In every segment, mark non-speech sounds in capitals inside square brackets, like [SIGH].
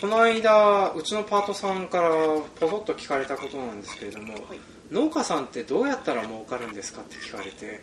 この間うちのパートさんからポソッと聞かれたことなんですけれども、農家さんってどうやったら儲かるんですかって聞かれて、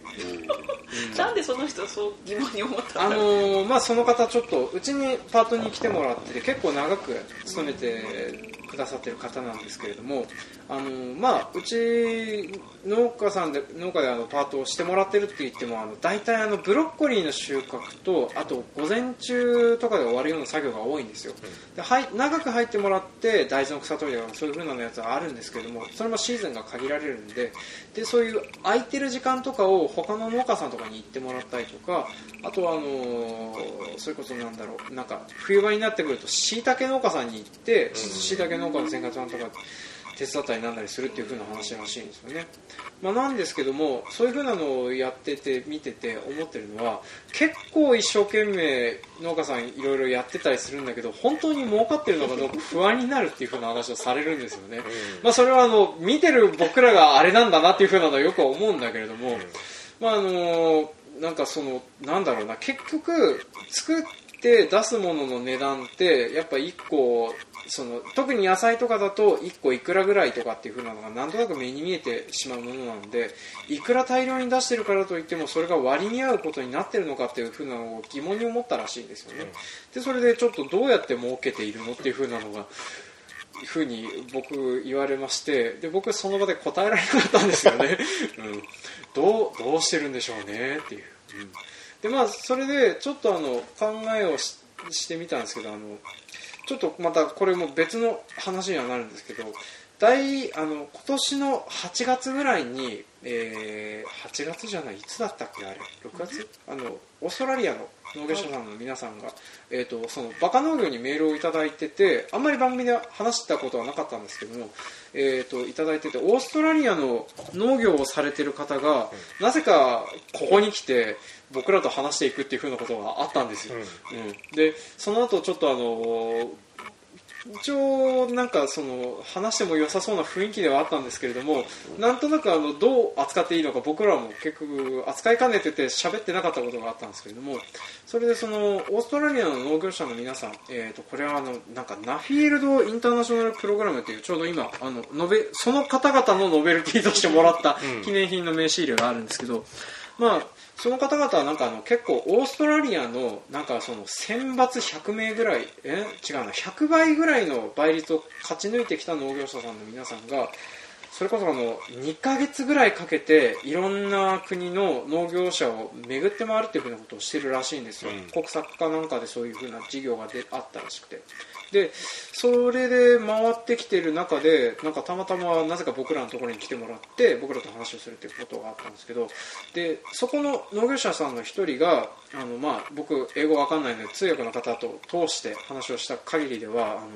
[LAUGHS] なんでその人はそう疑問に思ったあんだろう。のーまあその方ちょっとうちにパートに来てもらってて結構長く勤めてくださってる方なんですけれどもあのーまあうち農家さんで農家であのパートをしてもらってるって言ってもあの大体あのブロッコリーの収穫とあと午前中とかで終わるような作業が多いんですよ。ではい長く入ってもらって大豆の草取りとかそういう風なやつはあるんですけどもそれもシーズンが限られるんででそういう空いてる時間とかを他の農家さんとかに行ってもらったりとかあとはあのーそれこそなんだろうなんか冬場になってくるとしいたけ農家さんに行ってしいたけ農家の千賀ちゃんとか手伝ったりなんだりするっていう風な話らしいんですよね、まあ、なんですけどもそういう風なのをやってて見てて思ってるのは結構一生懸命農家さんいろいろやってたりするんだけど本当に儲かってるのかどうか不安になるっていう風な話をされるんですよね、まあ、それはあの見てる僕らがあれなんだなっていう風なのはよく思うんだけれども、まああのなんかそのなんだろうな結局作って出すものの値段ってやっぱ1個その特に野菜とかだと1個いくらぐらいとかっていう風なのがなんとなく目に見えてしまうものなのでいくら大量に出してるからといってもそれが割に合うことになってるのかっていう風なのを疑問に思ったらしいんですよね、でそれでちょっとどうやって儲けているのっていう風なのがふうに僕言われましてで僕その場で答えられなかったんですよね、[LAUGHS] うん、どうどうしてるんでしょうねっていう、うん、でまあそれでちょっとあの考えをししてみたんですけどあのちょっとまたこれも別の話にはなるんですけど大あの今年の8月ぐらいに、えー8月じゃないいつだったっけあれ？6月？あのオーストラリアの農業者さんの皆さんが、えー、とそのバカ農業にメールをいただいててあんまり番組で話したことはなかったんですけども、えー、といただいててオーストラリアの農業をされてる方が、なぜかここに来て僕らと話していくっていうふうなことがあったんですよ、うん。でその後ちょっとあの一応なんかその話しても良さそうな雰囲気ではあったんですけれどもなんとなくあのどう扱っていいのか僕らも結局扱いかねてて喋ってなかったことがあったんですけれどもそれでそのオーストラリアの農業者の皆さん、えー、とこれはあのなんかナフィールド・インターナショナル・プログラムというちょうど今あのノベその方々のノベルティとしてもらった記念品の名刺入れがあるんですけど、まあその方々はなんかあの結構オーストラリアのなんかその選抜100名ぐらいえ？違うな。100倍ぐらいの倍率を勝ち抜いてきた農業者さんの皆さんがそれこそあの2ヶ月ぐらいかけていろんな国の農業者を巡って回るっていうふうなことをしてるらしいんですよ、うん。国策かなんかでそういうふうな事業がであったらしくてでそれで回ってきてる中でなんかたまたまなぜか僕らのところに来てもらって僕らと話をするっていうことがあったんですけどでそこの農業者さんの一人があの、まあ、僕英語わかんないので通訳の方と通して話をした限りではあの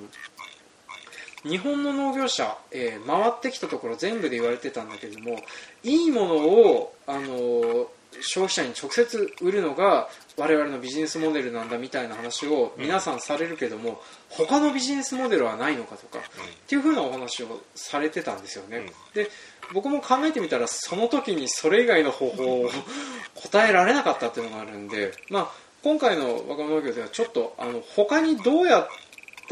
日本の農業者、えー回ってきたところ全部で言われてたんだけどもいいものを、あの消費者に直接売るのが我々のビジネスモデルなんだみたいな話を皆さんされるけども、他のビジネスモデルはないのかとか、っていうふうなお話をされてたんですよね、で僕も考えてみたらその時にそれ以外の方法を [LAUGHS] 答えられなかったっていうのがあるんで、まあ、今回の若者農業ではちょっとあの他にどうやっ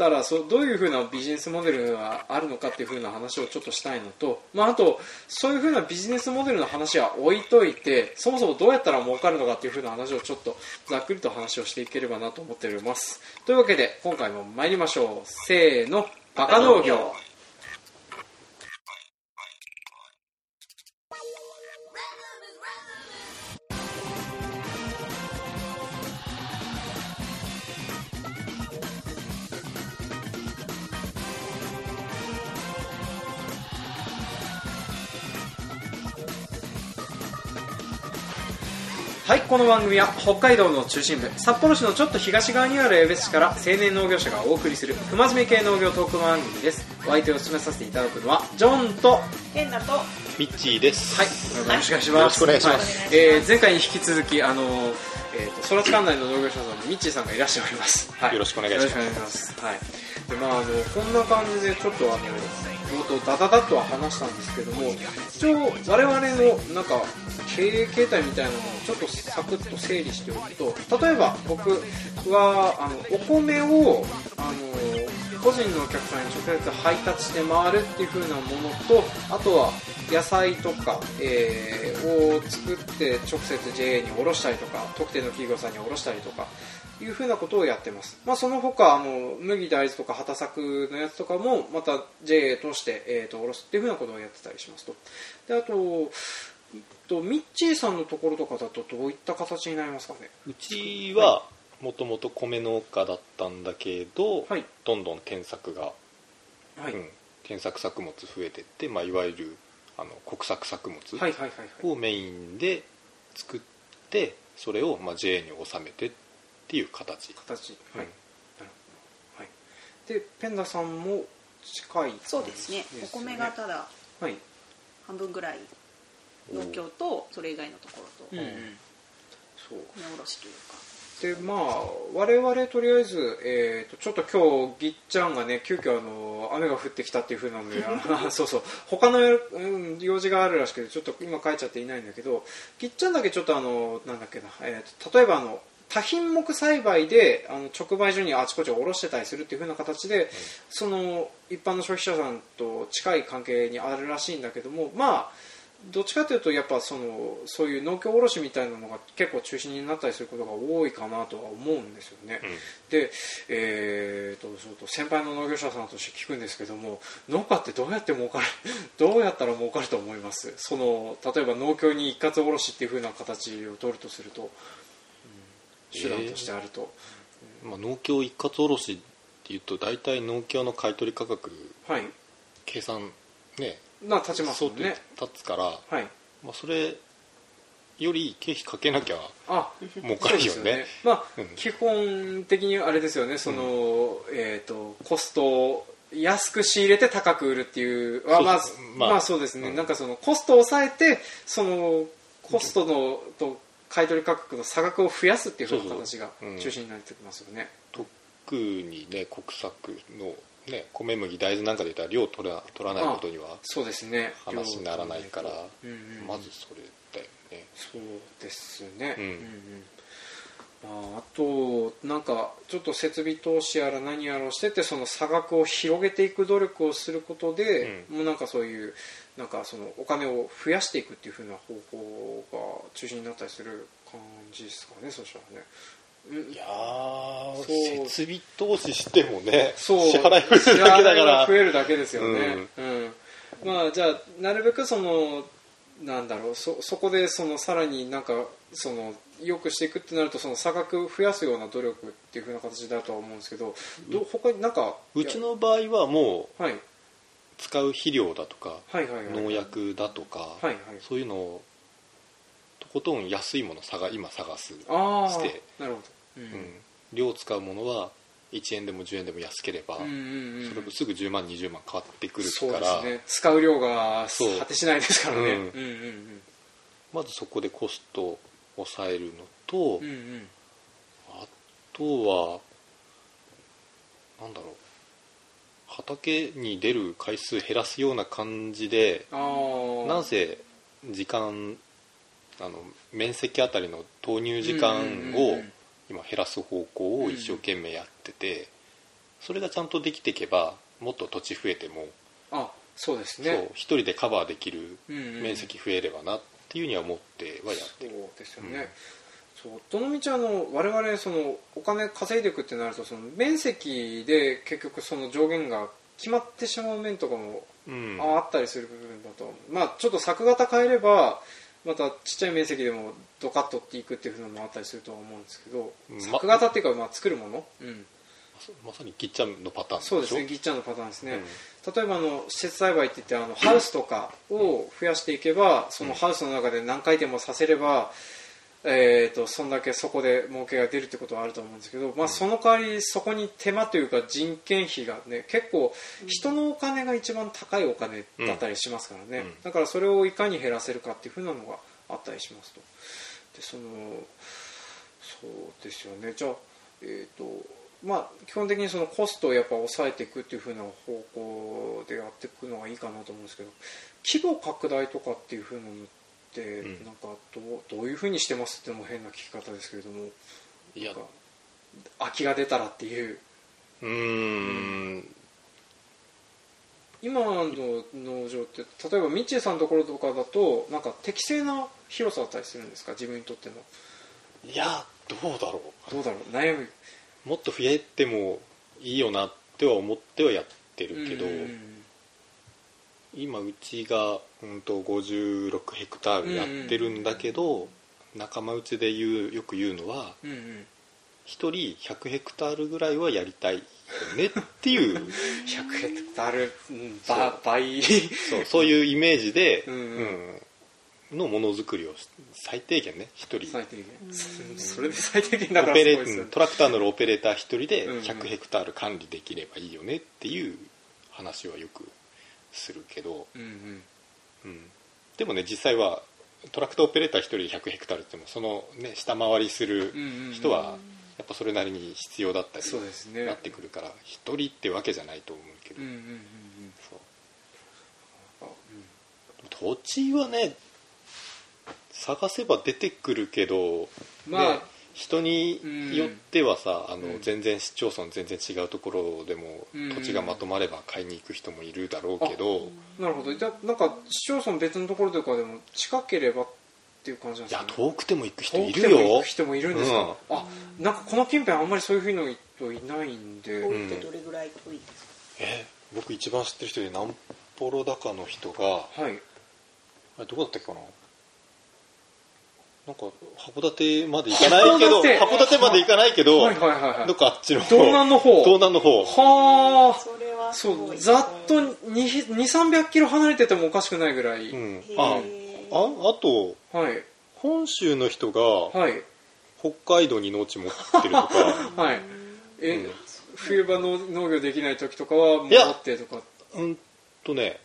たらそどういうふうなビジネスモデルがあるのかっていうふうな話をちょっとしたいのと、まあ、あとそういうふうなビジネスモデルの話は置いといてそもそもどうやったら儲かるのかっていうふうな話をちょっとざっくりと話をしていければなと思っております。というわけで今回も参りましょう。せーのバカ農業。はいこの番組は北海道の中心部札幌市のちょっと東側にある江別市から青年農業者がお送りする不真面目系農業トーク番組です。お相手を務めさせていただくのはジョンとはい変だとミッチーです。これからよろしくお願いします。よろしくお願いします。はい。えー前回に引き続きあのえーと空知管内の農業者さんのミッチーさんがいらしております、はい、よろしくお願いします。よろしくお願いします。はいでまああのこんな感じでちょっとあの冒頭ダダダとは話したんですけども一応我々のなんか経営形態みたいなのをちょっとサクッと整理しておくと例えば僕はあのお米をあの個人のお客さんに直接配達して回るっていう風なものとあとは野菜とか、えーを作って直接 JA に卸したりとか特定の企業さんに卸したりとかいうふうなことをやってます、まあ、その他あの麦大豆とか畑作のやつとかもまた JA として、えー、と卸すっていうふうなことをやってたりしますと。であとえっとミッチーさんのところとかだとどういった形になりますかね？うちはもともと米農家だったんだけど、はい。どんどん添削が、はい、うん、添削作物増えてって、まあ、いわゆるあの国策作物をメインで作ってそれをまあ JA に納めてっていう形、形。うん。はい、なるほど。はい。でペンダさんも近いそうですね。お米がただはい。半分ぐらい農協とそれ以外のところと。うん米そう。卸というか。でまあ我々とりあえず、えー、とちょっと今日ぎっちゃんがね急遽あの雨が降ってきたっていう風なので [LAUGHS] あそうそう。他の、うん、用事があるらしくてちょっと今書いちゃっていないんだけどぎっちゃんだけちょっとあのなんだっけな、えーと例えばあの多品目栽培であの直売所にあちこち卸してたりするっていう風な形で、その一般の消費者さんと近い関係にあるらしいんだけどもまあどっちかというとやっぱそのそういう農協卸みたいなのが結構中心になったりすることが多いかなとは思うんですよね。うん。で、えー、とと先輩の農業者さんとして聞くんですけども農家ってどうやって儲かる [LAUGHS] どうやったら儲かると思います？その例えば農協に一括卸しっていう風な形を取るとすると、うん手段としてあると、まあ、農協一括卸っていうと大体農協の買取価格はい。計算ねまあ立ちますね。立つから、はい。まあ、それより経費かけなきゃあ儲かるよそうですね。まあ、うん。基本的にあれですよね。その、えー、とコストを安く仕入れて高く売るっていうあまあそう。そうまあ、まあそうですね、うん。なんかそのコストを抑えてそのコストのと買取価格の差額を増やすっていうふうな形がそうそう。うん。中心になってきますよね、特にね国策の、ね、米麦大豆なんかで言ったら量取ら取らないことにはそうですね。話にならないから、うんうんまずそれだよね。そうですね、うんうんまあ、あとなんかちょっと設備投資やら何やらをしててその差額を広げていく努力をすることで、もうなんかそういうなんかそのお金を増やしていくっていう風な方向が中心になったりする感じですかねそしたらね。うん。いやそうー設備投資してもねそう。支払い増えるだけ増えるだけですよね、うん。まあじゃあなるべくそのなんだろうそそこでそのさらになんかその良くしていくってなるとその差額増やすような努力っていう風な形だとは思うんですけどど他になんかうちの場合はもうはい。使う肥料だとかはいはいはい農薬だとか、はいはい。そういうのをとことん安いものを探今探す、してなるほど。ううん。量を使うものは1円でも10円でも安ければ、うんうんうん。それもすぐ10万20万変わってくるそうでから、すね。使う量がそう果てしないですからね。う。んうんうん。まずそこでコストを抑えるのと、うんうんうんあとはなんだろう。畑に出る回数減らすような感じでなぜ時間あの面積あたりの投入時間うんうんうんをうん今減らす方向を一生懸命やっててそれがちゃんとできていけばもっと土地増えてもあそうですそうね一人でカバーできるうんうん。面積増えればなっていうには思ってはやってそうるですよね、そうどの道あの我々そのお金稼いでいくってなるとその面積で結局その上限が決まってしまう面とかもうん。ああったりする部分だと、まあちょっと作型変えればまたちっちゃい面積でもドカッとっていくっていうのもあったりするとは思うんですけど、うん作型っていうかまあ作るもの、うん、まさにギッチャンのパターンそうですねギッチャンのパターンですね、うん。例えばあの施設栽培って言ってあのハウスとかを増やしていけばそのハウスの中で何回転もさせれば、えー、とそんだけそこで儲けが出るってことはあると思うんですけど、まあ、その代わりそこに手間というか人件費がね結構人のお金が一番高いお金だったりしますからね、うん。だからそれをいかに減らせるかっていうふうなのがあったりしますと。でそのそうですよね。じゃあえっ、とまあ基本的にそのコストをやっぱ抑えていくっていうふうな方向でやっていくのがいいかなと思うんですけど規模拡大とかっていうふうなのってうん。なんかどうどういうふうにしてますってのも変な聞き方ですけれども。いや。空きが出たらっていう。うーん。今の農場って例えばミッチーさんのところとかだとなんか適正な広さだったりするんですか？自分にとっての。いやどうだろどうだろう？悩むうもっと増えてもいいよなっては思ってはやってるけど、うん。今うちが、うん、と56ヘクタールやってるんだけど、仲間内で言うよく言うのはうんうん。1人100ヘクタールぐらいはやりたいよねっていう。[LAUGHS] 100ヘクタール倍。そうそういうイメージで、うんうん。うんのものづくりをし最低限ね1人。最低限。うん。それで最低限だからオペレすごトラクターのオペレーター1人でうんうん。100ヘクタール管理できればいいよねっていう話はよくするけど、うんうんうん。でもね実際はトラクターオペレーター1人で100ヘクタールってもその、ね、下回りする人はやっぱそれなりに必要だったりなってくるから1人ってわけじゃないと思うけど、うんうんうんそう。うん。あ土地はね探せば出てくるけど、まあで人によってはさ、あのうん。全然市町村全然違うところでもうん。土地がまとまれば買いに行く人もいるだろうけど、なるほど。じゃあなんか市町村別のところとかでも近ければっていう感じなんいやですか？ね遠くても行く人いる遠くても行よく人もいるんですか、あなんかこの近辺あんまりそういうふうな人いないんで、遠いってどれぐらい遠いですか、え僕一番知ってる人で南ポロ高の人がはい。あれどこだったっけかな？なんか函館まで行かないけど函館函館まで行かないけど、はいはいはいはいどっかあっちの道南の方。東南の方。はあ。そうざっと2300キロ離れててもおかしくないぐらい、うん。あああとはい。本州の人がはい。北海道に農地持ってるとか。[LAUGHS] はい。え、うん。冬場の農業できない時とかはいや。戻ってとか。うんとね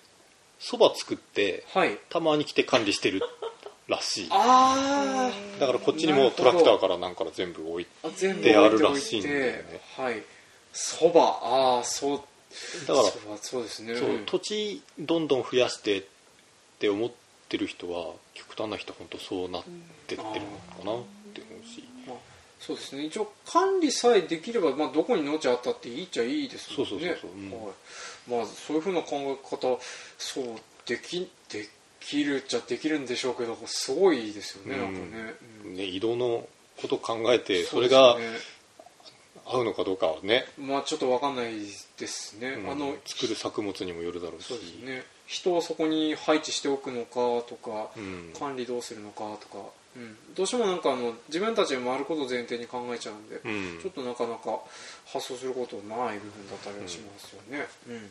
そば作ってはい。たまに来て管理してるらしい。あだからこっちにもトラクターからなんから全部置いておいるらしいんだよてね。はい。そば。ああそう。だからそうですね。そう土地どんどん増やしてって思ってる人は極端な人は本当そうなってってるのかなって思うし。まあそうですね。一応管理さえできれば、まあ、どこに農地あったっていいっちゃいいですもんね。そうそうそうそう。うん。はい。まあ、そういうふうな考え方そうできできるっちゃできるんでしょうけどすごいですよね、うん。なんかね,うん、ね移動のことを考えてそれがね合うのかどうかはね。まあちょっとわかんないですね、うん。あの作る作物にもよるだろうし。そうですね。人をそこに配置しておくのかとか、うん。管理どうするのかとか、うん、どうしてもなんかあの自分たちで回ることを前提に考えちゃうんで、うん。ちょっとなかなか発想することない部分だったりはしますよね。うん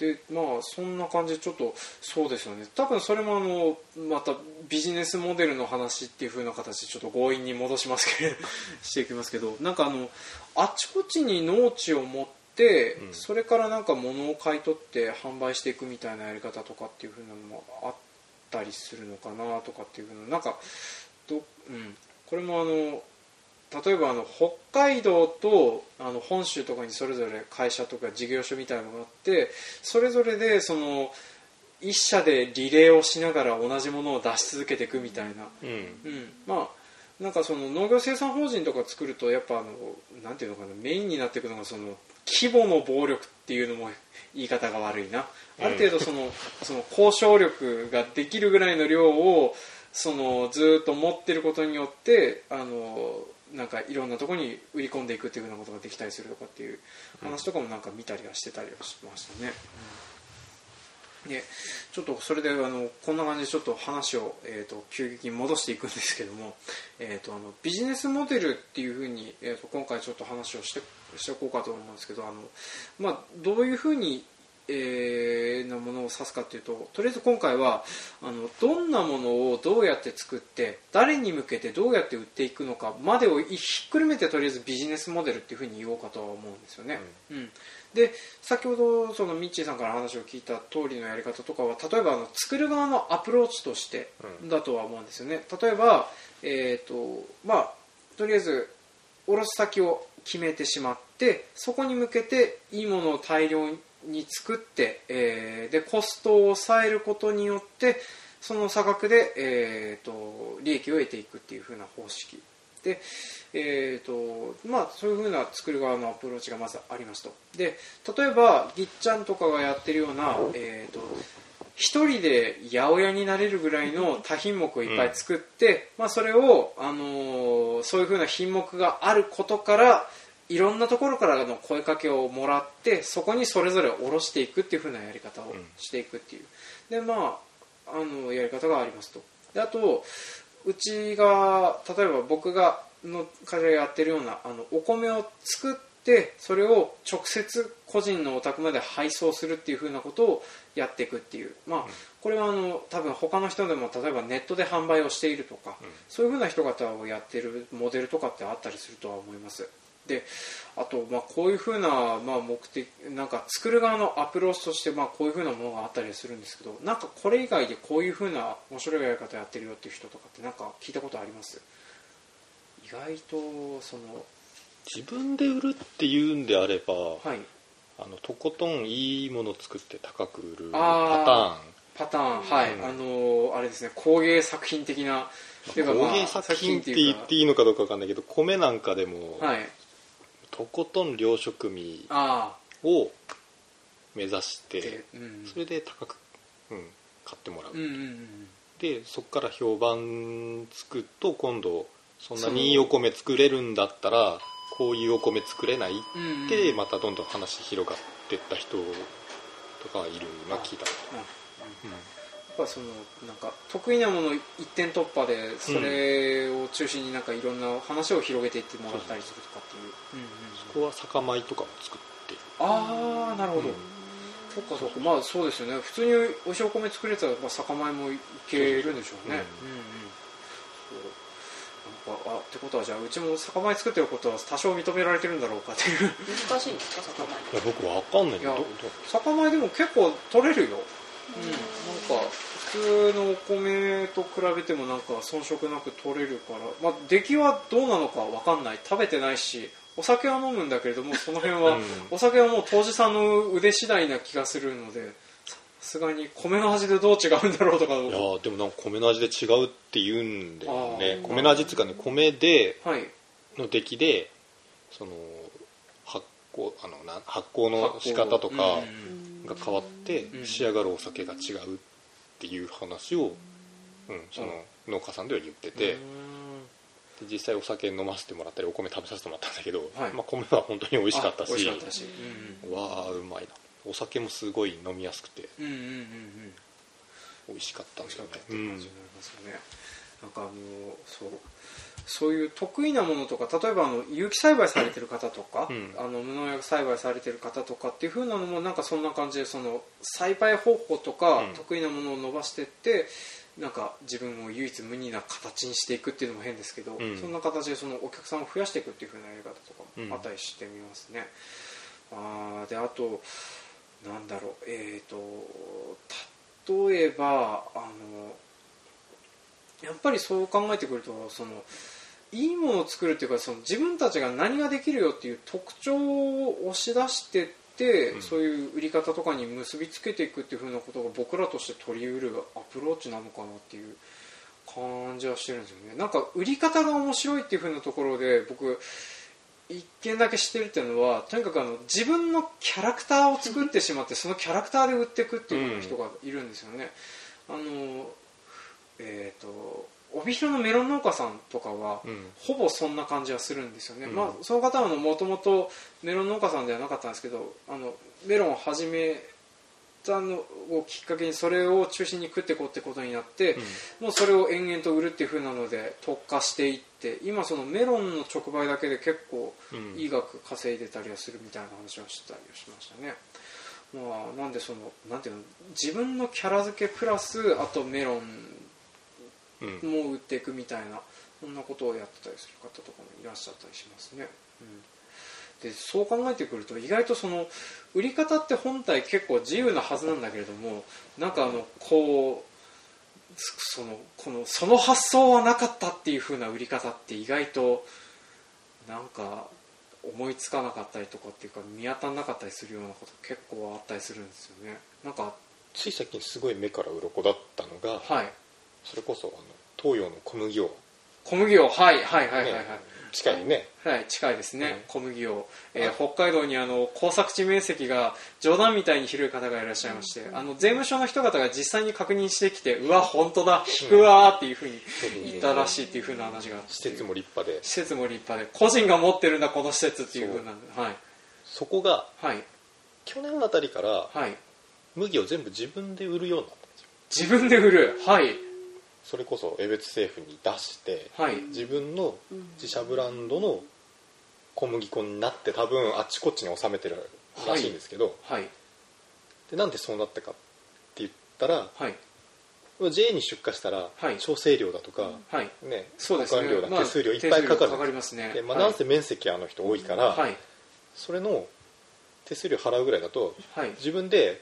でまあそんな感じでちょっとそうですよね。多分それもあのまたビジネスモデルの話っていう風な形でちょっと強引に戻しますけど [LAUGHS] していきますけどなんかあのあちこちに農地を持って、うん。それからなんか物を買い取って販売していくみたいなやり方とかっていう風なのもあったりするのかなとかっていう風ななんかど、うん、これもあの例えばあの北海道とあの本州とかにそれぞれ会社とか事業所みたいなのがあってそれぞれでその一社でリレーをしながら同じものを出し続けていくみたいな、うん。うん、まあなんかその農業生産法人とか作るとやっぱあのなんていうのかなメインになっていくのがその規模の暴力っていうのも言い方が悪いな。ある程度その,、その交渉力ができるぐらいの量をそのずーっと持ってることによってあのなんかいろんなところに売り込んでいくっていうようなことができたりするとかっていう話とかもなんか見たりはしてたりはしましたね。でちょっとそれであのこんな感じでちょっと話を、えー、と急激に戻していくんですけども、えー、とあのビジネスモデルっていうふうに、えー、と今回ちょっと話をしてしておこうかと思うんですけどあの、まあ、どういうふうに、えーなものを指すかというととりあえず今回はあのどんなものをどうやって作って誰に向けてどうやって売っていくのかまでをひっくるめてとりあえずビジネスモデルっていうふうに言おうかとは思うんですよね。うん。で先ほどそのミッチーさんから話を聞いた通りのやり方とかは例えばあの作る側のアプローチとしてだとは思うんですよね。例えば、えーとまあ、とりあえず卸先を決めてしまってそこに向けていいものを大量にに作って、えーでコストを抑えることによってその差額で、えー、と利益を得ていくっていう風な方式。でえーとまあ、そういうふうな作る側のアプローチがまずありますと。で例えばぎっちゃんとかがやってるような、えーと一人で八百屋になれるぐらいの多品目をいっぱい作って、まあ、それを、あのーそういうふうな品目があることからいろんなところからの声かけをもらってそこにそれぞれ下ろしていくっていうふうなやり方をしていくっていう。でまああのやり方がありますと。であとうちが例えば僕がの会社がやってるようなあのお米を作ってそれを直接個人のお宅まで配送するっていうふうなことをやっていくっていう。まあこれはあの多分他の人でも例えばネットで販売をしているとか、そういうふうな人方をやってるモデルとかってあったりするとは思いますであと、まあ、こういうふうな、まあ、目的なんか作る側のアプローチとして、まあ、こういうふうなものがあったりするんですけどなんかこれ以外でこういうふうな面白いやり方やってるよっていう人とかってなんか聞いたことあります？意外とその自分で売るっていうんであれば、はい。あのとことんいいものを作って高く売るあパパターンはい、うん。あのあれですね工芸作品的な工芸作品って言いうかっていいのかどうかわかんないけど米なんかでも、はいとことん良食味あを目指してうん。それで高く、うん、買ってもらう、うんうんうんでそこから評判つくと今度そんなにいいお米作れるんだったらこういうお米作れないうんうんうん。でまたどんどん話広がってった人とかいるのは聞いた、うんうんやっぱそのなんか得意なもの一点突破でそれを中心になんかいろんな話を広げていってもらったりするとかっていう、うんうんそこは酒米とかも作ってる。ああなるほど、うん。そっかそっか。まあそうですよね。普通に美味しいお米作れたら、まあ、酒米もいけるんでしょうね。うん。うんそう。なんかあってことはじゃあうちも酒米作ってることは多少認められてるんだろうかっていう。難しいんですか酒米。いや僕わかんないけど。酒米でも結構取れるよ。うんか普通のお米と比べてもなんか遜色なく取れるから、まあ、出来はどうなのかわかんない。食べてないしお酒は飲むんだけれどもその辺は、うん。お酒はもう当時さんの腕次第な気がするのでさすがに米の味でどう違うんだろうとかいやーでもなんか米の味で違うって言うんだよね。米の味っていうかね米ではい。の出来でその発酵あのな発酵の仕方とかが変わってうん。仕上がるお酒が違うっていう話を、うん、その農家さんでは言ってて、うん。で実際お酒飲ませてもらったりお米食べさせてもらったんだけど、はい。まあ、米は本当に美味しかったあ美味ししかったし、うんわあうまいな。お酒もすごい飲みやすくてうん、うんうんうん。うん美味しかったん美味しかった感じになりますよね、なんかあのそうそういう得意なものとか例えばあの有機栽培されてる方とか、うん。あの無農薬栽培されてる方とかっていう風なのもなんかそんな感じでその栽培方法とか、うん。得意なものを伸ばしてってなんか自分を唯一無二な形にしていくっていうのも変ですけど、うん。そんな形でそのお客さんを増やしていくっていう風なやり方とかもあったりしてみますね、あーであとなんだろうえっ、と例えばあのやっぱりそう考えてくるとそのいいものを作るっていうかその自分たちが何ができるよっていう特徴を押し出してって、うん。そういう売り方とかに結びつけていくっていうふうなことが僕らとして取りうるアプローチなのかなっていう感じはしてるんですよね。なんか売り方が面白いっていうふうなところで僕一件だけ知ってるっていうのはとにかくあの自分のキャラクターを作ってしまってそのキャラクターで売っていくっていう人がいるんですよね、あのえっ、と帯広のメロン農家さんとかは、うん。ほぼそんな感じはするんですよね、うん。まあ、その方はもともとメロン農家さんではなかったんですけどあのメロンを始めたのをきっかけにそれを中心に食っていこうってことになって、もうそれを延々と売るっていう風なので特化していって今そのメロンの直売だけで結構うん。いい額稼いでたりはするみたいな話をしてたりはしましたね、まあ、なんでそのなんていうの自分のキャラ付けプラスあとメロンうんも売っていくみたいなそんなことをやってたりする方とかもいらっしゃったりしますね、うん、でそう考えてくると意外とその売り方って本体結構自由なはずなんだけれどもなんかあのこうそのこのその発想はなかったっていう風な売り方って意外となんか思いつかなかったりとかっていうか見当たらなかったりするようなこと結構あったりするんですよね。なんかつい最近すごい目から鱗だったのがはいそれこそあの東洋の小麦を。小麦をはいはいはいはいはい、ね近いね。はい、近いですね、うん。小麦を、えー北海道にあの耕作地面積が冗談みたいに広い方がいらっしゃいまして、あの税務署の人方が実際に確認してきてうわ本当だ。引くわーっていうふうに言ったらしいっていうふうな話があって。施設も立派で。施設も立派で。個人が持ってるんだこの施設っていうふうなはい。そこがはい。去年あたりからはい。麦を全部自分で売るようになったんですよ。自分で売る。はいそれこそ江別政府に出してはい。自分の自社ブランドの小麦粉になって多分あっちこっちに収めてるらしいんですけど、はい。でなんでそうなったかって言ったらはい。JA に出荷したらはい。調整料だとか、はい。ねそうですね。保管料だ、まあ手数料いっぱいかかる手数料かかりますね。でまあ、はいなんせ面積あの人多いから、はい。それの手数料払うぐらいだとはい。自分で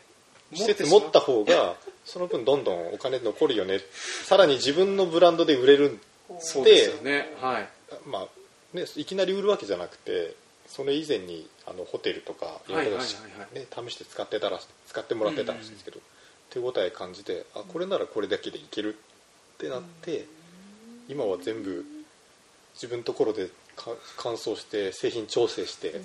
施設持った方がその分どんどんお金残るよね。さらに自分のブランドで売れるそうですよね。はい。まあね、いきなり売るわけじゃなくてそれ以前にあのホテルとかいろいろね試して使ってたら使ってもらってたらしいんですけど、手応え感じてあこれならこれだけでいけるってなって、今は全部自分のところでか乾燥して製品調整して、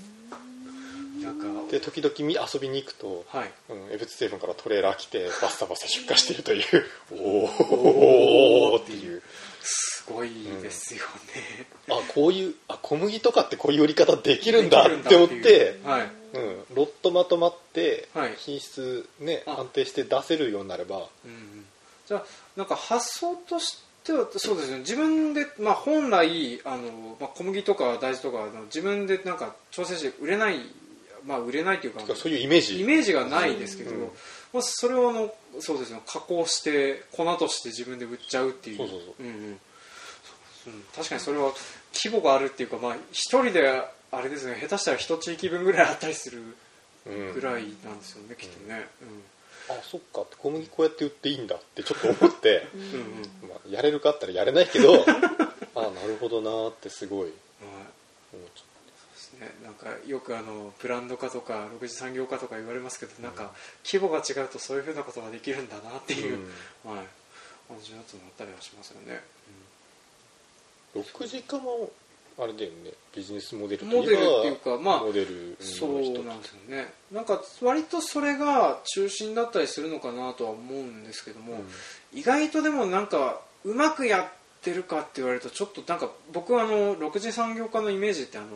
なんかで時々み遊びに行くと、はい。うん、江別製粉からトレーラー来てバッサバサ出荷しているという [LAUGHS] おおっていう。すごいですよね、あこういうあ小麦とかってこういう売り方できるんだって思ってはい。うん、ロットまとまってはい。品質、ねあ。安定して出せるようになれば。うんうん。じゃあなんか発想としてはそうですね。自分で、まあ、本来あの、まあ、小麦とか大豆とかあの自分でなんか調整して売れないまあ売れないというかそういうイメージ。イメージがないですけど、うん。まあ、それをあのそうですね加工して粉として自分で売っちゃうっていう。確かにそれは規模があるっていうかまあ一人であれですね下手したら一地域分ぐらいあったりするうん。ぐらいなんですよね、きっとね、あそっか。小麦こうやって売っていいんだってちょっと思って、[LAUGHS] うん、うん。うんまあ、やれるかあったらやれないけどあなるほどなーってすごい。はい。ちゃですね、なんかよくあのブランド化とか6次産業化とか言われますけどなんか規模が違うとそういうふうなことができるんだなっていう、はい、感じのやつもあったりはしますよね、う6時間もあれだよねビジネスモデルとモデルっていうかまあモデルそうなんですよね。なんか割とそれが中心だったりするのかなとは思うんですけども、意外とでもなんかうまくやってるかって言われるとちょっとなん。か僕はあの6次産業化のイメージってあの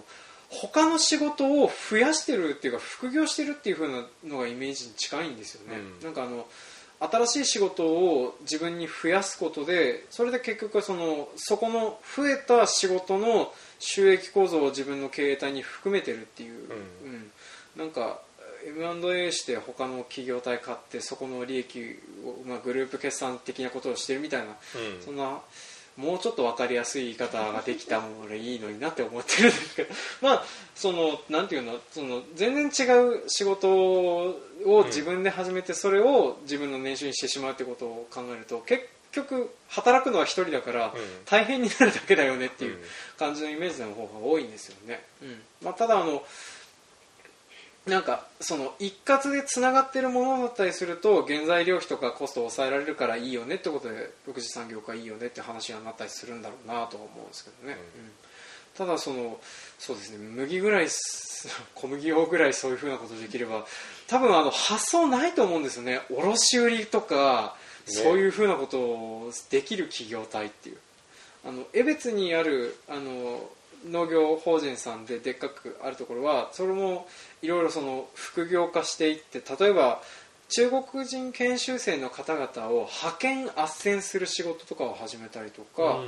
他の仕事を増やしてるっていうか副業してるっていう風なのがイメージに近いんですよね、うん。なんかあの新しい仕事を自分に増やすことでそれで結局そのそこの増えた仕事の収益構造を自分の経営体に含めてるっていう、うん。うん。なんか M&A して他の企業体買ってそこの利益を、まあ、グループ決算的なことをしてるみたいな、うん。そんなもうちょっと分かりやすい言い方ができたものでいいのになって思ってるんですけど。まあそのなんていうのその全然違う仕事を自分で始めてそれを自分の年収にしてしまうってことを考えると結局働くのは一人だからうん。大変になるだけだよねっていううん。感じのイメージの方が多いんですよね、うん。まあ、ただあのなんかその一括でつながってるものだったりすると原材料費とかコストを抑えられるからいいよねってことで6次産業化いいよねって話になったりするんだろうなとは思うんですけどね、うん。うん。ただそのそうですね麦ぐらいす [LAUGHS] 小麦用ぐらいそういうふうなことできれば多分あの発想ないと思うんですよね。卸売とか、ね。そういうふうなことをできる企業体っていう。あの江別にあるあの農業法人さんででっかくあるところはそれもいろいろその副業化していって例えば中国人研修生の方々を派遣斡旋する仕事とかを始めたりとか、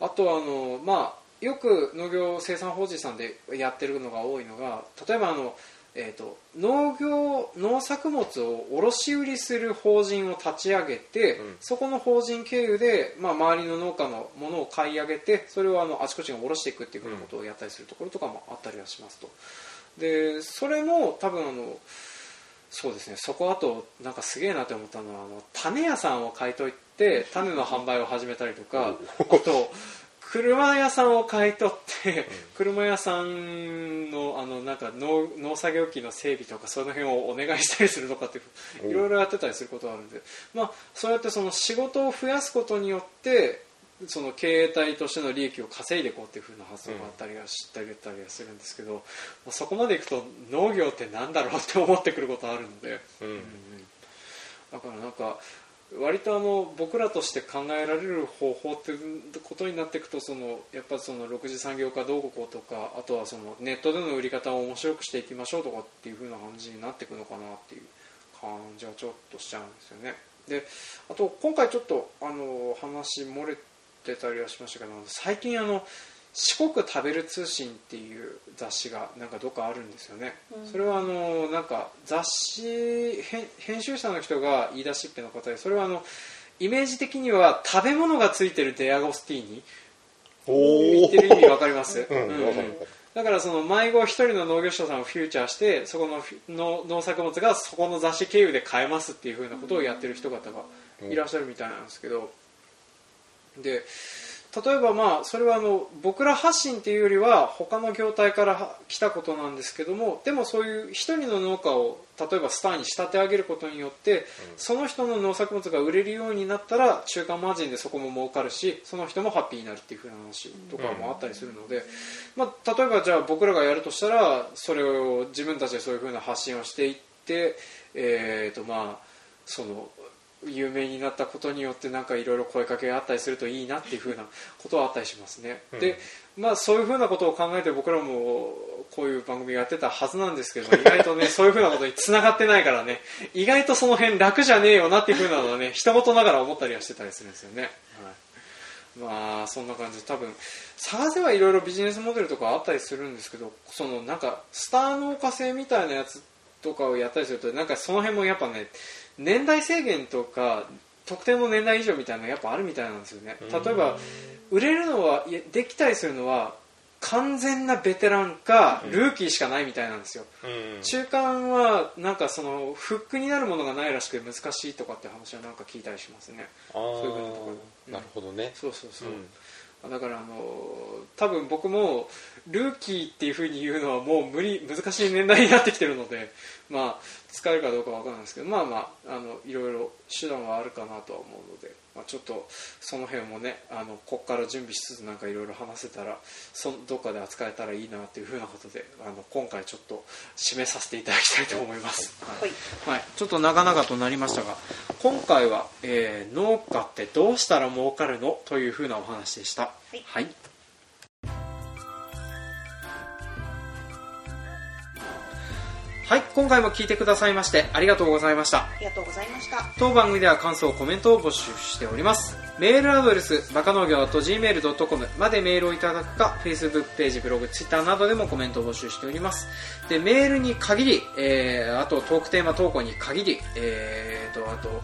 あとはあの、まあ、よく農業生産法人さんでやってるのが多いのが例えばあの、えー、と農業農作物を卸売りする法人を立ち上げて、うん。そこの法人経由で、まあ、周りの農家のものを買い上げてそれをあのあちこちに卸していくっていうふうなことをやったりするところとかもあったりはしますと。でそれも多分あのそうですね。そこあとなんかすげえなって思ったのはあの種屋さんを買い取って種の販売を始めたりとかあと車屋さんを買い取って車屋さんのあのなんか農農作業機の整備とかその辺をお願いしたりするとかっていろいろやってたりすることがあるんで、まあ、そうやってその仕事を増やすことによってその経営体としての利益を稼いでいこうっていう風な発想があったりは知ったりたりはするんですけど、まあそこまでいくと農業ってなんだろうって思ってくることあるので、うんうん。だからなんか割とあの僕らとして考えられる方法っていうことになっていくとそのやっぱその6次産業化どうこうとかあとはそのネットでの売り方を面白くしていきましょうとかっていう風な感じになっていくのかなっていう感じはちょっとしちゃうんですよね。であと今回ちょっとあの話漏れてたりはしましたけど最近あの四国食べる通信っていう雑誌がなんかどっかあるんですよね、うん。それはあのなんか雑誌編編集者の人が言い出しっぺの方でそれはあのイメージ的には食べ物がついてるデアゴスティーニ。お言ってる意味わかります、うんうん。だからその迷子一人の農業者さんをフューチャーしてそこの農作物がそこの雑誌経由で買えますっていうふうなことをやってる人方がいらっしゃるみたいなんですけど。で例えばまあそれはあの僕ら発信っていうよりは他の業態から来たことなんですけどもでもそういう一人の農家を例えばスターに仕立て上げることによってその人の農作物が売れるようになったら中間マージンでそこも儲かるしその人もハッピーになるっていう風な話とかもあったりするので、まあ、例えばじゃあ僕らがやるとしたらそれを自分たちでそういう風な発信をしていって、えーとまあ、その有名になったことによってなんかいろいろ声かけがあったりするといいなっていう風なことはあったりしますね。うんでまあ、そういう風なことを考えて僕らもこういう番組やってたはずなんですけど意外とね [LAUGHS] そういう風なことに繋がってないからね意外とその辺楽じゃねえよなっていう風なのはね [LAUGHS] 人事ながら思ったりはしてたりするんですよね。はいまあそんな感じで多分探せはいろいろビジネスモデルとかあったりするんですけどそのなんかスター農家制みたいなやつとかをやったりするとなんかその辺もやっぱね年代制限とか特定の年代以上みたいなのがやっぱあるみたいなんですよね。例えば売れるのはいやできたりするのは完全なベテランかルーキーしかないみたいなんですよ、うん。中間はなんかそのフックになるものがないらしくて難しいとかって話はなんか聞いたりしますね。あそういうふうなところ。あなるほどね。そうそうそう、うんだからあの多分僕もルーキーっていうふうに言うのはもう無理難しい年代になってきてるのでまあ使えるかどうかわからないですけどまあまああのいろいろ手段はあるかなとは思うので、まあ、ちょっとその辺もねあのこっから準備しつつなんかいろいろ話せたらそどっかで扱えたらいいなっていうふうなことであの今回ちょっと締めさせていただきたいと思います。はいはい。はい、ちょっと長々となりましたが今回は、えー農家ってどうしたら儲かるの？というふうなお話でした。はい。はいはい、今回も聞いてくださいましてありがとうございました。ありがとうございました当番組では感想、コメントを募集しております。メールアドレス、バカ農業 .gmail.com までメールをいただくか、Facebook ページ、ブログ、Twitter などでもコメントを募集しております。で、メールに限り、えー、あとトークテーマ投稿に限り、えーと、あと、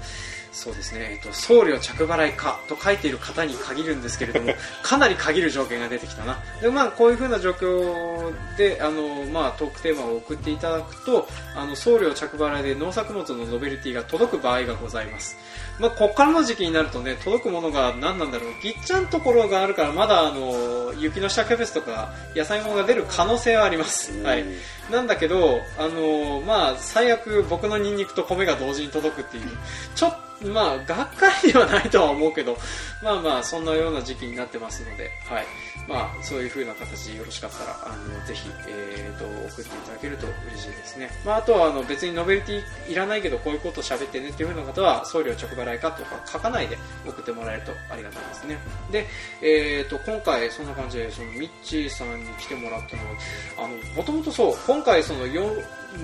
そうですね、えっと、送料着払いかと書いている方に限るんですけれども、[LAUGHS] かなり限る条件が出てきたな。で、まあ、こういう風な状況で、あの、まあ、トークテーマを送っていただくと、あの、送料着払いで農作物のノベルティが届く場合がございます。まあ、こっからの時期になるとね、届くものが何なんだろう。ぎっちゃんところがあるから、まだあの、雪の下キャベツとか野菜物が出る可能性はあります。はい。なんだけど、あのまあ、最悪僕のニンニクと米が同時に届くっていう、ちょっと、まあ、がっかりではないとは思うけど、まあまあ、そんなような時期になってますので、はい。まあ、そういう風な形でよろしかったら、あの、ぜひ、えーと、送っていただけると嬉しいですね。まあ、あとは、あの、別にノベルティいらないけど、こういうこと喋ってねっていう風な方は、送料直払いかとか書かないで送ってもらえるとありがたいですね。で、えーと、今回、そんな感じで、その、ミッチーさんに来てもらったのは、あの、もともとそう、今回、その、よ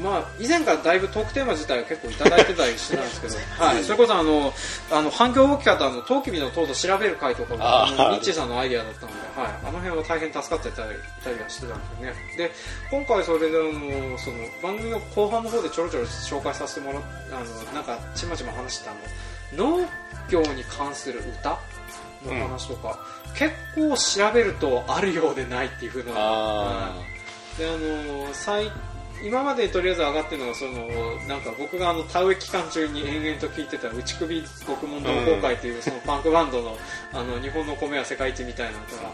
まあ、以前からだいぶトークテーマ自体は結構いただいてたりしてたんですけど、[LAUGHS] はい、それこそあの、あの、反響大きかったあの、トウキビの糖度調べる回とかも、あーあのミッチーさんのアイディアだったので、はい、あの辺は大変助かってたりたりはしてたんですよね。で、今回それであの、その、番組の後半の方でちょろちょろ紹介させてもらっあの、なんか、ちまちま話してたあの、農業に関する歌の話とか、結構調べるとあるようでないっていう風な、あであの最今までとりあえず上がってるのがそのなんか僕があの田植え期間中に延々と聴いてた「内首獄門同好会」というそのパンクバンドの「あの日本の米は世界一」みたいな歌が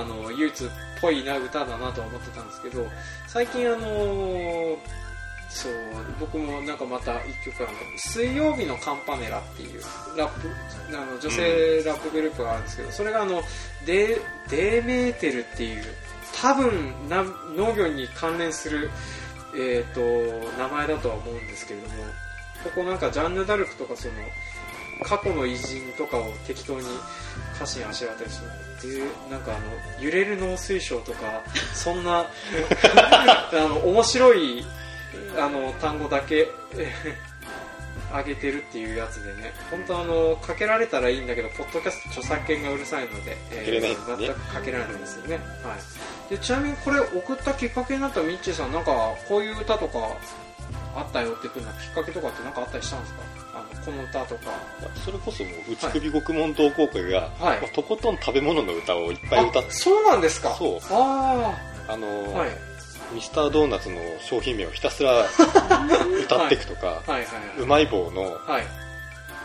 あの唯一っぽいな歌だなとは思ってたんですけど最近あのそう僕もなんかまた一曲あの水曜日のカンパネラっていうラップあの女性ラップグループがあるんですけど、それがあのデデーメーテルっていう多分な農業に関連する、えー、と名前だとは思うんですけれどもここなんかジャンヌ・ダルクとかその過去の偉人とかを適当に歌詞にあしらったりするでなんかあの揺れる農水省とかそんな [LAUGHS] あの面白いあの単語だけえー [LAUGHS] 上げてるっていうやつでね本当あのかけられたらいいんだけどポッドキャスト著作権がうるさいので、えー全くかけられないんですよね、はい、でちなみにこれ送ったきっかけになったミッチーさんなんかこういう歌とかあったよっていうふうなきっかけとかって何かあったりしたんですか？あのこの歌とか。それこそもう内首獄門同好会が、はい。まあとことん食べ物の歌をいっぱい歌ってあそうなんですか。そう。ああのーあはい。ミスタードーナツの商品名をひたすら [LAUGHS] 歌っていくとか、はい。はいはうまい棒のいはい。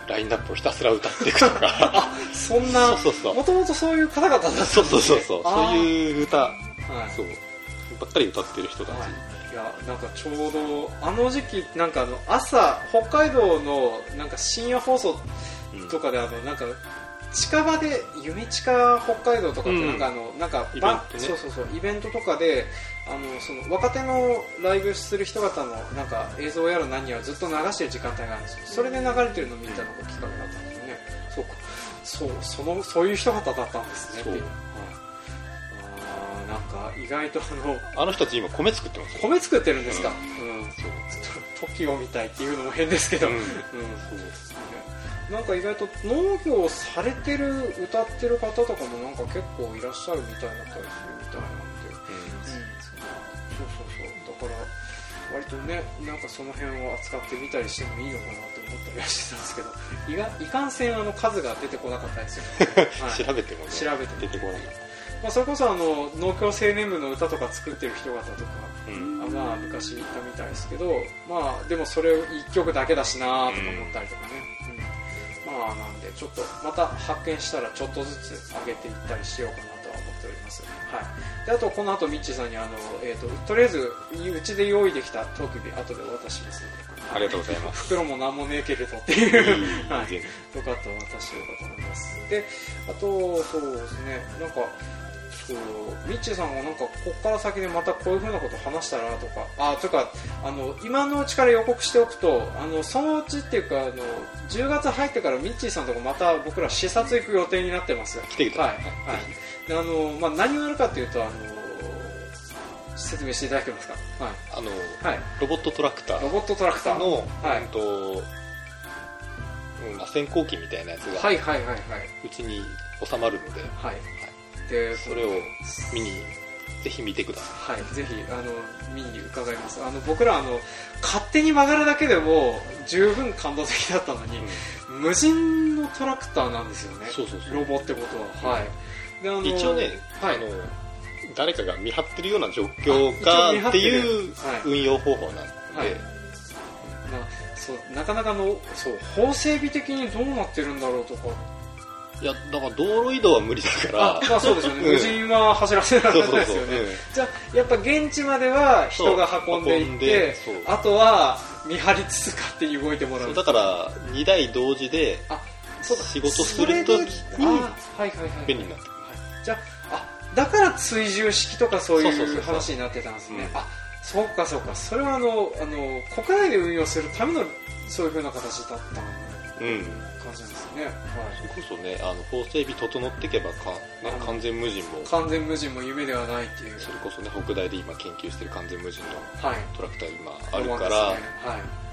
ラインナップをひたすら歌っていくとか。[LAUGHS] あそんなもともとそういう方々だったんですね。そうそうそうそう。そうういう歌はい。そう。ばっかり歌ってる人たち、はい。いやなんかちょうどあの時期なんかあの朝北海道のなんか深夜放送うんとかであのなんか近場で夢近北海道とかってうん。なんかあの、なんかイベンばトね。そうそうそうイベントとかであのその若手のライブする人方のなんか映像やら何やらずっと流してる時間帯があるんですよ。それで流れてるのを見たのがきっかけだったんですよね。そうか。そうそのそういう人方だったんですね。そう。はいか意外とあのあの人たち今米作ってますよ。米作ってるんですか、ううん。そうと TOKIO みたいっていうのも変ですけど、うん。うん。そうなんか意外と農業されてる歌ってる方とかもなんか結構いらっしゃるみたいだったりするみたいなん。で、そうそうそう。だから割とねなんかその辺を扱ってみたりしてもいいのかなって思ったりはしてたんですけど。[LAUGHS] いがいかんせんあの数が出てこなかったですよね、[LAUGHS] はい。調べてもね調べても出てこない、まあ、それこそあの農協青年部の歌とか作ってる人方とかうん。あまあ昔いたみたいですけどまあでもそれを1曲だけだしなとか思ったりとかね、うん。まあなんでちょっとまた発見したらちょっとずつ上げていったりしようかなとは思っております。はい。であとこの後ミッチーさんにあの、えー、ととりあえずうちで用意できたトークビ後でお渡ししますので。ありがとうございます。袋も何もねえけれどっていう。はい。よかったら渡してよかったと思います。であとそうですね。なんかそうミッチーさんがなんかここから先でまたこういうふうなこと話したらとかあというかあの今のうちから予告しておくとあのそのうちっていうかあの10月入ってからミッチーさんとかまた僕ら視察行く予定になってます。来てくだはい。さい、はい。であの、まあ、何をやるかっていうとあの説明していただけますか？はい。あのはい。ロボットトラクターロボットトラクター。の、はい。うんとうんまあ、先行機みたいなやつがはいはいはいはい。うちに収まるので、はいでそれを見にぜひ見てくださはい、ぜひあの見に伺います。あの僕らあの勝手に曲がるだけでも十分感動的だったのに、い、無人のトラクターなんですよね。そうそうそう。ロボってことは、はい。であの一応ね、はい。あの誰かが見張ってるような状況があ一応見張っっていうはい運用方法なんで、はい。まあ、そうなかなかのそう法整備的にどうなってるんだろうとかい、やだから道路移動は無理だから。あまあそうですよね、うん。無人は走らせなかそうったですよねじゃあやっぱ現地までは人が運んでいってあとは見張りつつ勝手に動いてもらそううだから2台同時であそうだ。仕事するときに便利になってくはいじゃああだから追従式とかそういう話になってたんですね。うん。あそうかそうか。それはあのあの国内で運用するためのそういうふうな形だったるうん感じですね、はい。それこそねあの法整備整っていけばか、ねうん、完全無人も。完全無人も夢ではないっていう。それこそね北大で今研究してる完全無人のはい。トラクター今あるから、はい。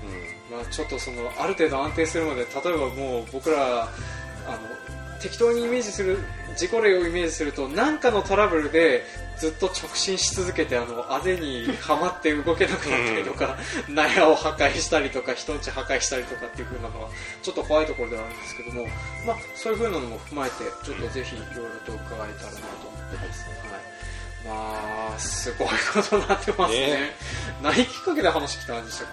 まあ、ちょっとそのある程度安定するまで例えばもう僕らあの適当にイメージする事故例をイメージすると何かのトラブルでずっと直進し続けてあのあぜにはまって動けなくなったりとか、納屋を破壊したりとか人んち破壊したりとかっていう風なのはちょっと怖いところではあるんですけども、まあ、そういう風なのも踏まえてちょっとぜひいろいろと伺えたらなと思ってます、はい、まあすごいことになってますね。ね。何きっかけで話来たんでしたっ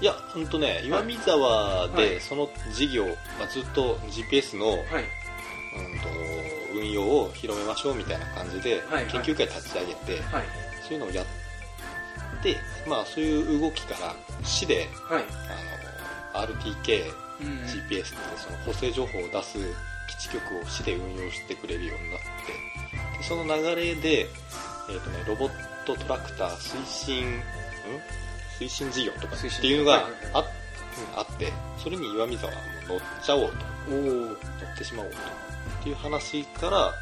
いや本当ね岩見沢はい。でその事業、まあ、ずっと GPS の、けはいうん、と運用を広めましょうみたいな感じではい研究会立ち上げて、はい。そういうのをやで、まあ、そういう動きから市ではい。あの RTK うん GPS ってその補正情報を出す基地局を市で運用してくれるようになってでその流れで、えーとね、ロボットトラクター推進ん？推進事業とかっていうのがはいはいあ,、うんあってそれに岩見沢も乗っちゃおうと。乗ってしまおうと。っていう話から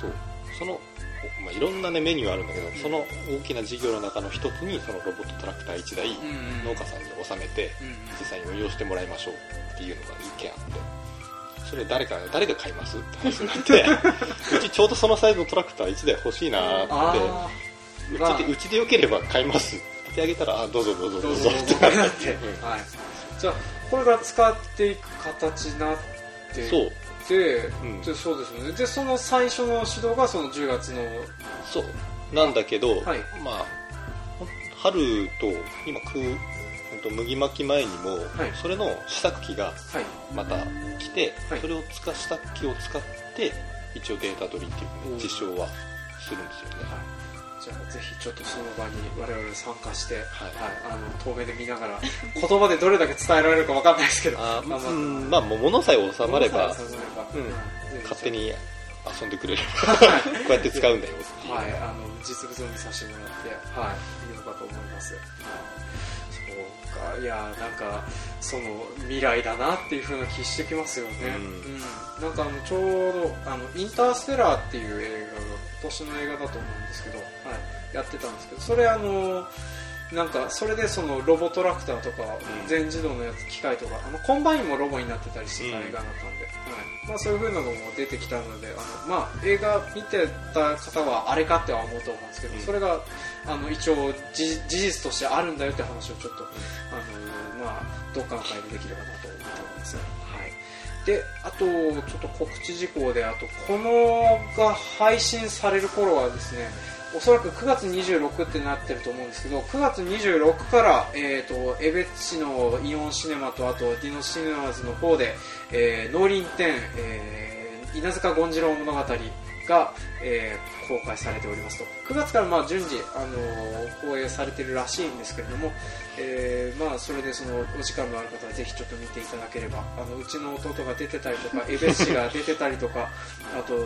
そうその、おまあ、いろんな、ね、メニューあるんだけど、その大きな事業の中の一つにそのロボットトラクター1台、うん農家さんに納めてうん実際に運用してもらいましょうっていうのが一件あって。それ誰か誰が買いますって話になって [LAUGHS] うちちょうどそのサイズのトラクター1台欲しいなーってあうまあちでうちでよければ買いますって言ってあげたらあどうぞどうぞあどうぞってなっって。うん。はいじゃあこれが使っていく形になってそう。で,、ん。でそうですよね。でその最初の指導がその10月のそう。なんだけど、はい。まあ春と今く麦巻き前にも、はい。それの試作機がはい。また来て、はい。それを使試作機を使って一応データ取りっていう実証はするんですよねじゃあぜひちょっとその場に我々参加して、はい。はいあの遠目で見ながら [LAUGHS] 言葉でどれだけ伝えられるか分かんないですけどあーまあまあ物さえ収まれば。勝手に遊んでくれれば [LAUGHS] こうやって使うんだよ。っていう、はい、あの実物を見させてもらって、はい、いいのかと思います。はい。そうか、いや、なんか、その未来だなっていう風な気してきますよね。うん。うん。なんかあのちょうどあのインターステラーっていう映画が今年の映画だと思うんですけど、はい、やってたんですけど、それあの。なんかそれでそのロボトラクターとかうん全自動のやつ機械とかあのコンバインもロボになってたりしてたうん映画だったんで、はいまあ、そういう風なのも出てきたのであの、まあ、映画見てた方はあれかっては思うと思うんですけど、うんそれがあの一応事事実としてあるんだよって話をちょっと、あのまあ、どっかの回でできればなと思っております。であと、ちょっと告知事項で、あとこのが配信される頃はですね、おそらく9月26ってなってると思うんですけど9月26から、えー、と江別市のイオンシネマとあとディノシネマズの方で、えー農林展、えー稲塚権次郎物語が、えー公開されておりますと。9月からまあ順次、あのー放映されてるらしいんですけれども、えーまあ、それでそのお時間のある方はぜひちょっと見ていただければあのうちの弟が出てたりとか江別市が出てたりとか [LAUGHS] あと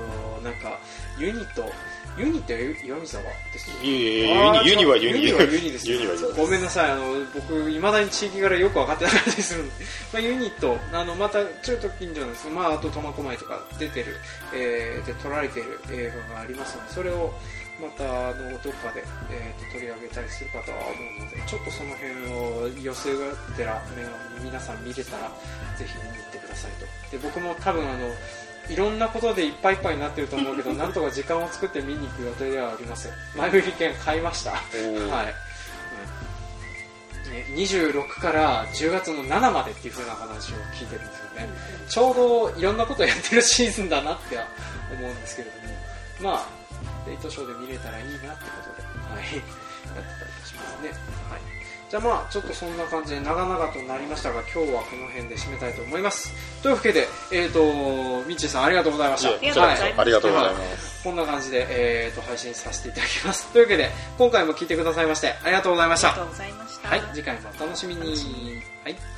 なんかユニットユニって岩見沢ですいえいえユニユニはユニ。ユニはユニです。ユニはユニ。ごめんなさい。あの僕いまだに地域柄よく分かってなかったりするんで、まあ、ユニットあのまたちょっと近所なんですけど、まあ、あと苫小牧とか出てる、えーで撮られている映画がありますのでそれをまたあのどっかで、えーと取り上げたりするかとは思うのでちょっとその辺を寄せがてら皆さん見れたらぜひ見に行ってくださいと。で僕も多分あのいろんなことでいっぱいいっぱいになってると思うけど [LAUGHS] なんとか時間を作って見に行く予定ではあります前売り券買いました。ー。はい、うん。ね、26から10月の7までっていう風な話を聞いてるんですよね。ちょうどいろんなことをやってるシーズンだなっては思うんですけれども。まあレイトショーで見れたらいいなってことで、はい、やってたりしますね、はい、じゃあまあちょっとそんな感じで長々となりましたが今日はこの辺で締めたいと思います。というわけでえっ、ー、とミッチーさんありがとうございました。いえありがとうございます。ありがとうございます。こんな感じで、えー、と配信させていただきます。というわけで今回も聞いてくださいましてありがとうございました。ありがとうございました、はい次回もお楽しみに。楽しみに。はい